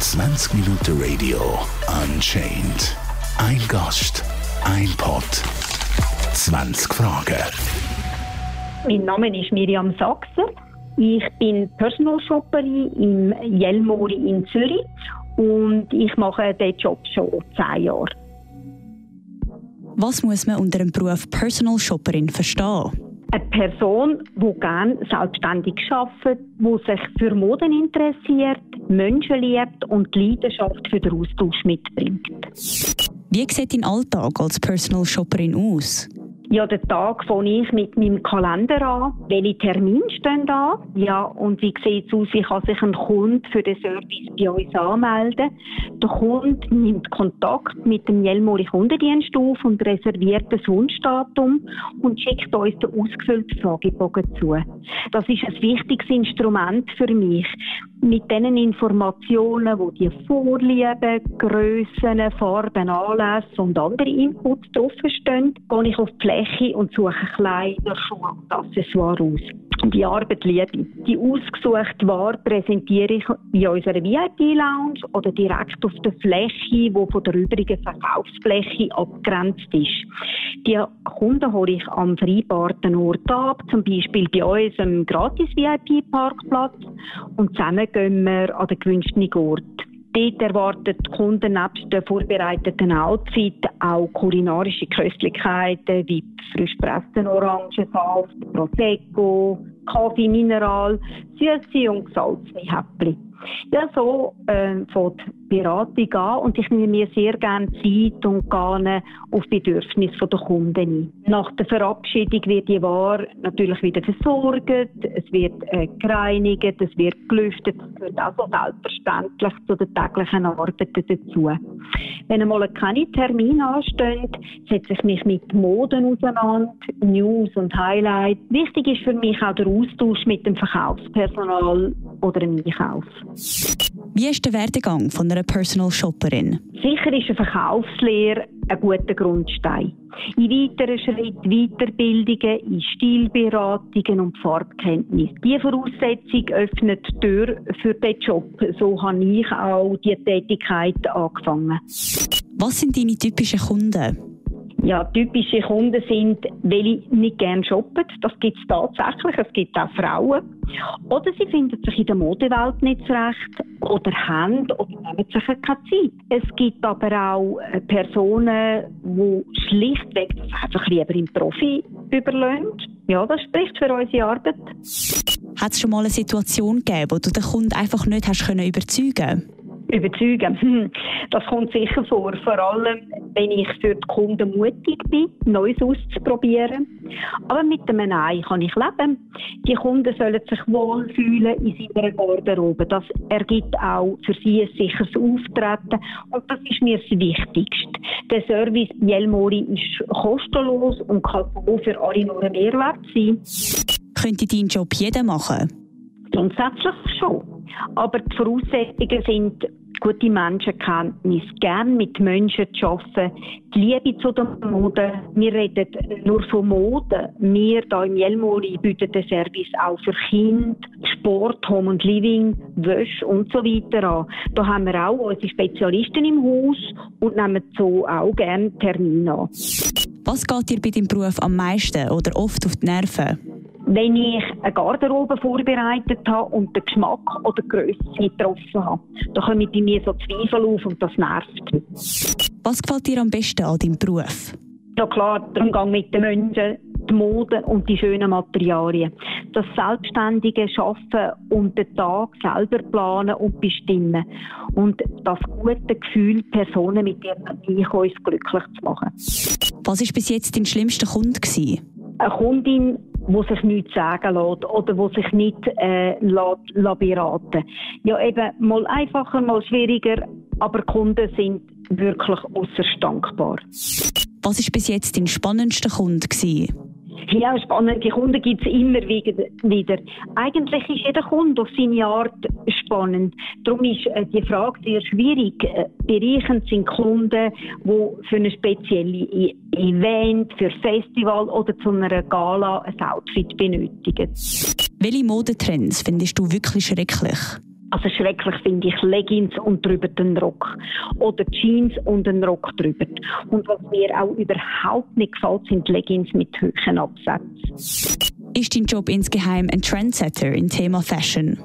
20 Minuten Radio Unchained. Ein Gast, ein Pod, 20 Fragen. Mein Name ist Miriam Sachser. Ich bin Personal Shopperin im Jelmori in Zürich und ich mache diesen Job schon zehn Jahre. Was muss man unter dem Beruf Personal Shopperin verstehen? Eine Person, die gerne selbstständig arbeitet, die sich für Moden interessiert, Menschen liebt und die Leidenschaft für den Austausch mitbringt. Wie sieht dein Alltag als Personal Shopperin aus? Ja, den Tag fange ich mit meinem Kalender an. Welche Termine stehen da? Ja, und wie sieht es aus? Wie kann sich ein Kunde für den Service bei uns anmelden? Der Kunde nimmt Kontakt mit dem Jelmoli Kundendienst auf und reserviert das Wunschdatum und schickt uns den ausgefüllten Fragebogen zu. Das ist ein wichtiges Instrument für mich. Mit diesen Informationen, wo die Vorlieben, Grössen, Farben, Anlässe und andere Inputs draufstehen, gehe ich auf die Fläche und suche Kleider, Schuhe und Accessoires aus. Die Arbeit liebe ich. Die ausgesuchte Ware präsentiere ich in unserer VIP-Lounge oder direkt auf der Fläche, die von der übrigen Verkaufsfläche abgrenzt ist. Die Kunden hole ich am vereinbarten Ort ab, zum Beispiel bei unserem Gratis-VIP-Parkplatz und zusammen gehen wir an den gewünschten Ort. Dort erwarten die Kunden nebst den vorbereiteten Outfit auch kulinarische Köstlichkeiten wie frisch pressten Orangensaft, Prosecco, Kaffee, Mineral, süße und gesalzene Häppchen. Ja, so äh, fängt Beratung an und ich nehme mir sehr gerne Zeit und gehe auf Bedürfnisse der Kunden ein. Nach der Verabschiedung wird die Ware natürlich wieder versorgt, es wird äh, gereinigt, es wird gelüftet, das gehört also selbstverständlich zu den täglichen Arbeiten dazu. Wenn einmal keine Termine anstehen, setze ich mich mit Moden auseinander, News und Highlights. Wichtig ist für mich auch der Austausch mit dem Verkaufspersonal oder dem Einkauf. Wie ist der Werdegang von einer Personal Shopperin? Sicher ist eine Verkaufslehre ein guter Grundstein. In weiteren Schritt Weiterbildungen in Stilberatungen und Farbkenntnis. Diese Voraussetzung öffnet die Tür für den Job. So habe ich auch die Tätigkeit angefangen. Was sind deine typischen Kunden? Ja, typische Kunden sind, welche nicht gerne shoppen. Das gibt es tatsächlich. Es gibt auch Frauen. Oder sie finden sich in der Modewelt nicht zurecht. Oder haben oder nehmen sich keine Zeit. Es gibt aber auch äh, Personen, die schlichtweg das einfach lieber im Profi überlassen. Ja, das spricht für unsere Arbeit. Hat es schon mal eine Situation gegeben, wo du den Kunden einfach nicht hast können überzeugen. Hm, das kommt sicher vor, vor allem wenn ich für die Kunden mutig bin, Neues auszuprobieren. Aber mit dem Nein kann ich leben. Die Kunden sollen sich wohlfühlen in seiner Garderobe. Das ergibt auch für sie ein sicheres Auftreten und das ist mir das Wichtigste. Der Service Jelmori ist kostenlos und kann für alle nur ein Mehrwert sein. Könnte deinen Job jeder machen? Grundsätzlich schon. Aber die Voraussetzungen sind gute Menschenkenntnis, gern mit Menschen zu arbeiten, die Liebe zu der Mode. Wir reden nur von Mode. Wir hier im Jelmoli bieten den Service auch für Kinder, Sport, Home und Living, Wäsche und so weiter an. Da haben wir auch unsere Spezialisten im Haus und nehmen so auch gerne Termine an. Was geht dir bei deinem Beruf am meisten oder oft auf die Nerven? Wenn ich eine Garderobe vorbereitet habe und den Geschmack oder die Grösse getroffen habe. Da kommen bei mir so Zweifel auf und das nervt. Was gefällt dir am besten an deinem Beruf? Ja klar, der Umgang mit den Menschen, die Mode und die schönen Materialien. Das selbstständige Schaffen und den Tag selber planen und bestimmen. Und das gute Gefühl, Personen mit ihren Einkäufen glücklich zu machen. Was war bis jetzt dein schlimmster Kunde? Eine Kundin, wo sich nichts sagen lässt oder wo sich nicht äh, lässt, lässt beraten Ja, eben mal einfacher, mal schwieriger, aber Kunden sind wirklich äußerst dankbar. Was war bis jetzt dein spannendster Kunde? Ja, spannende Kunden gibt es immer wieder. Eigentlich ist jeder Kunde auf seine Art spannend. Darum ist äh, die Frage sehr schwierig. Äh, bereichend sind Kunden, die für ein spezielles e-, Event, für ein Festival oder zu einer Gala ein Outfit benötigen. Welche Modetrends findest du wirklich schrecklich? Also schrecklich finde ich Leggings und drüber den Rock. Oder Jeans und den Rock drüber. Und was mir auch überhaupt nicht gefällt, sind Leggings mit hohen Absätzen. Ist dein Job insgeheim ein Trendsetter im Thema Fashion?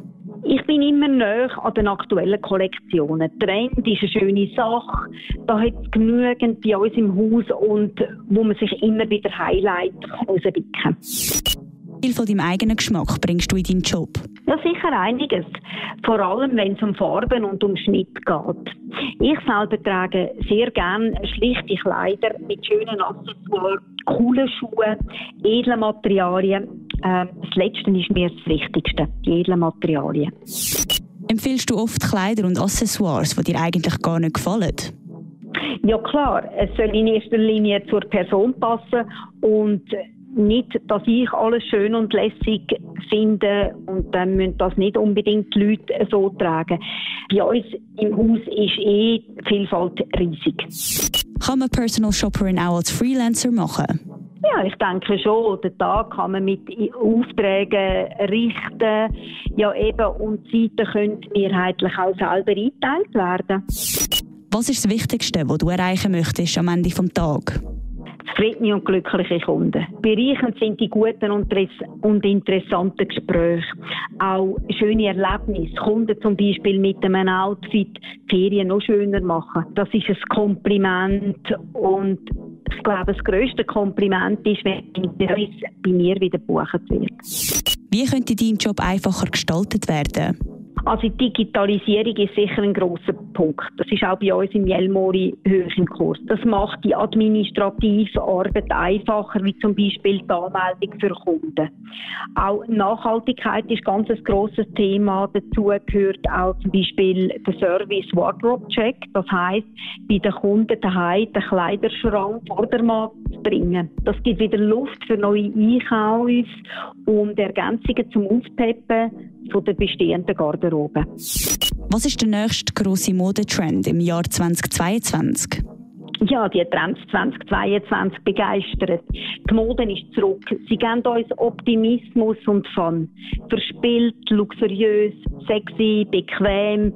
Ich bin immer näher an den aktuellen Kollektionen. Trend ist eine schöne Sache. Da hat es genügend bei uns im Haus und wo man sich immer wieder Highlights rauspicken kann. Viel von deinem eigenen Geschmack bringst du in deinen Job? Ja, sicher einiges. Vor allem, wenn es um Farben und um Schnitt geht. Ich selber trage sehr gerne schlichte Kleider mit schönen Accessoires, coolen Schuhen, edlen Materialien. Ähm, das Letzte ist mir das Wichtigste, die edlen Materialien. Empfiehlst du oft Kleider und Accessoires, die dir eigentlich gar nicht gefallen? Ja klar, es soll in erster Linie zur Person passen und nicht, dass ich alles schön und lässig finde und dann müssen das nicht unbedingt die Leute so tragen. Bei uns im Haus ist eh die Vielfalt riesig. Kann man Personal Shopperin auch als Freelancer machen? Ja, ich denke schon. Den Tag kann man mit Aufträgen richten. Ja, eben, und die Zeiten können mehrheitlich auch selber eingeteilt werden. Was ist das Wichtigste, was du erreichen möchtest am Ende des Tages? Zufriedene und glückliche Kunden. Bereichend sind die guten und interessanten Gespräche. Auch schöne Erlebnisse. Kunden zum Beispiel mit einem Outfit Ferien noch schöner machen. Das ist ein Kompliment und ich glaube, das grösste Kompliment ist, wenn ein bei mir wieder gebucht wird. Wie könnte dein Job einfacher gestaltet werden? Also Digitalisierung ist sicher ein großer Punkt. Das ist auch bei uns im Jelmori hoch im Kurs. Das macht die administrative Arbeit einfacher, wie zum Beispiel die Anmeldung für Kunden. Auch Nachhaltigkeit ist ganz ein grosses Thema. Dazu gehört auch zum Beispiel der Service Wardrobe Check. Das heißt, bei den Kunden daheim den Kleiderschrank vor der Markt bringen. Das gibt wieder Luft für neue Einkäufe und Ergänzungen zum Aufpeppen von der bestehenden Garderobe. Was ist der nächste grosse Modetrend im Jahr 2022? Ja, die Trends 2022 begeistert. Die Mode ist zurück. Sie geben uns Optimismus und Fun. Verspielt, luxuriös, sexy, bequem,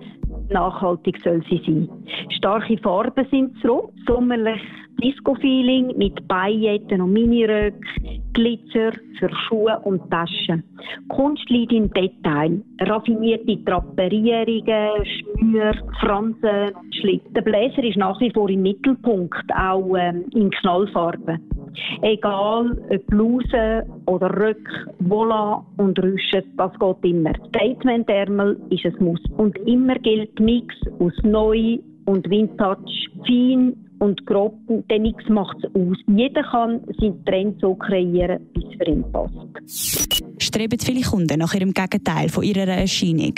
nachhaltig soll sie sein. Starke Farben sind zurück, sommerlich Disco-Feeling mit Pailletten und Miniröcken, Glitzer für Schuhe und Taschen. Kunst liegt im Detail. Raffinierte Draperierungen, Schmür, Fransen und Schlitten. Der Bläser ist nach wie vor im Mittelpunkt, auch ähm, in Knallfarben. Egal ob Bluse oder Röck, Vola und Rüsche, das geht immer. Statement-Ärmel ist ein Muss. Und immer gilt Mix aus neu und Vintage, fein und grob, denn nichts macht es aus. Jeder kann seinen Trend so kreieren, wie es für ihn passt. Streben viele Kunden nach ihrem Gegenteil von ihrer Erscheinung?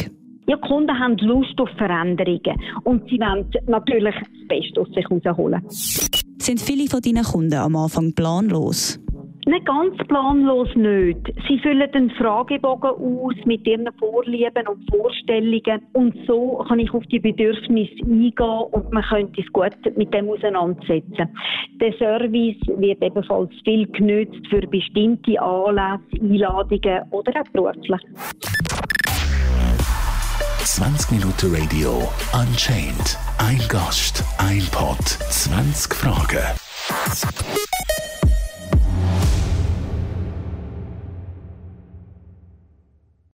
Ja, Kunden haben Lust auf Veränderungen und sie wollen natürlich das Beste aus sich herausholen. Sind viele von deinen Kunden am Anfang planlos? Nicht ganz planlos nicht. Sie füllen den Fragebogen aus mit ihren Vorlieben und Vorstellungen und so kann ich auf die Bedürfnisse eingehen und man könnte es gut mit dem auseinandersetzen. Der Service wird ebenfalls viel genützt für bestimmte Anlässe, Einladungen oder auch beruflich. 20 Minuten Radio Unchained. Ein Gast, ein Pod, 20 Fragen.